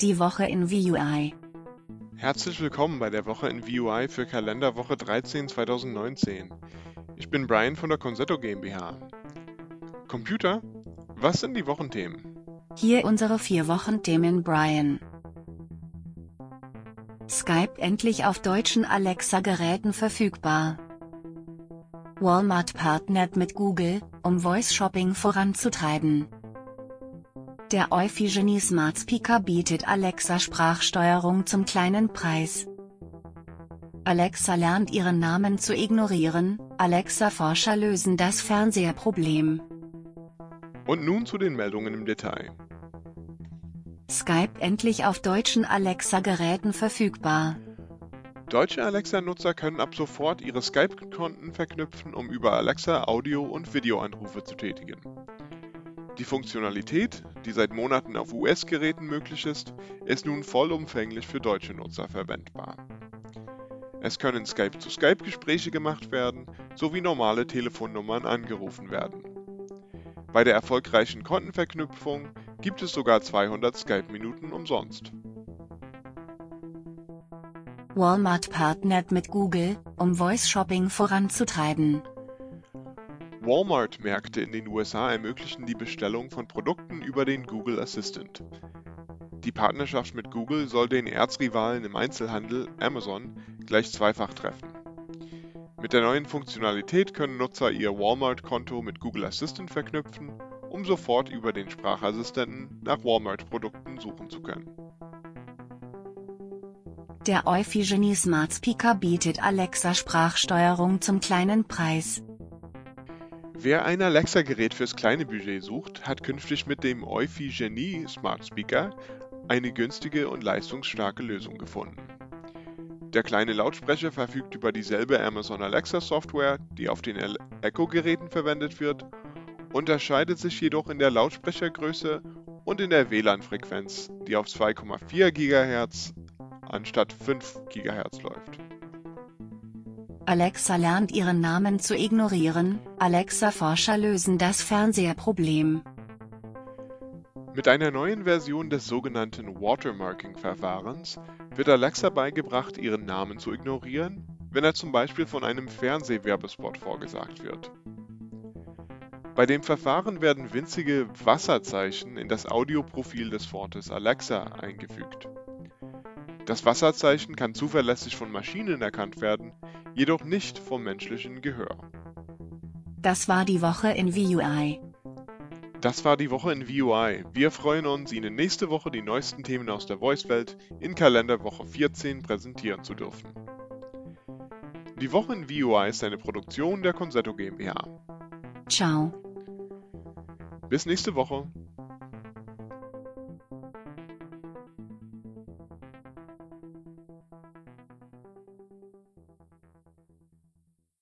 Die Woche in VUI. Herzlich willkommen bei der Woche in VUI für Kalenderwoche 13 2019. Ich bin Brian von der Consetto GmbH. Computer, was sind die Wochenthemen? Hier unsere vier Wochenthemen Brian. Skype endlich auf deutschen Alexa-Geräten verfügbar. Walmart partnert mit Google, um Voice Shopping voranzutreiben. Der Euphigeny Smart Speaker bietet Alexa Sprachsteuerung zum kleinen Preis. Alexa lernt ihren Namen zu ignorieren, Alexa-Forscher lösen das Fernseherproblem. Und nun zu den Meldungen im Detail. Skype endlich auf deutschen Alexa-Geräten verfügbar. Deutsche Alexa-Nutzer können ab sofort ihre Skype-Konten verknüpfen, um über Alexa Audio- und Videoanrufe zu tätigen. Die Funktionalität, die seit Monaten auf US-Geräten möglich ist, ist nun vollumfänglich für deutsche Nutzer verwendbar. Es können Skype-zu-Skype-Gespräche gemacht werden, sowie normale Telefonnummern angerufen werden. Bei der erfolgreichen Kontenverknüpfung gibt es sogar 200 Skype-Minuten umsonst. Walmart partnert mit Google, um Voice Shopping voranzutreiben. Walmart-Märkte in den USA ermöglichen die Bestellung von Produkten über den Google Assistant. Die Partnerschaft mit Google soll den Erzrivalen im Einzelhandel, Amazon, gleich zweifach treffen. Mit der neuen Funktionalität können Nutzer ihr Walmart-Konto mit Google Assistant verknüpfen, um sofort über den Sprachassistenten nach Walmart-Produkten suchen zu können. Der Euphigeny Smart Speaker bietet Alexa Sprachsteuerung zum kleinen Preis. Wer ein Alexa-Gerät fürs kleine Budget sucht, hat künftig mit dem Euphigenie Smart Speaker eine günstige und leistungsstarke Lösung gefunden. Der kleine Lautsprecher verfügt über dieselbe Amazon Alexa Software, die auf den Echo-Geräten verwendet wird, unterscheidet sich jedoch in der Lautsprechergröße und in der WLAN-Frequenz, die auf 2,4 GHz anstatt 5 GHz läuft. Alexa lernt ihren Namen zu ignorieren, Alexa-Forscher lösen das Fernseherproblem. Mit einer neuen Version des sogenannten Watermarking-Verfahrens wird Alexa beigebracht, ihren Namen zu ignorieren, wenn er zum Beispiel von einem Fernsehwerbespot vorgesagt wird. Bei dem Verfahren werden winzige Wasserzeichen in das Audioprofil des Wortes Alexa eingefügt. Das Wasserzeichen kann zuverlässig von Maschinen erkannt werden, jedoch nicht vom menschlichen Gehör. Das war die Woche in VUI. Das war die Woche in VUI. Wir freuen uns, Ihnen nächste Woche die neuesten Themen aus der Voice-Welt in Kalenderwoche 14 präsentieren zu dürfen. Die Woche in VUI ist eine Produktion der Consetto GmbH. Ciao. Bis nächste Woche.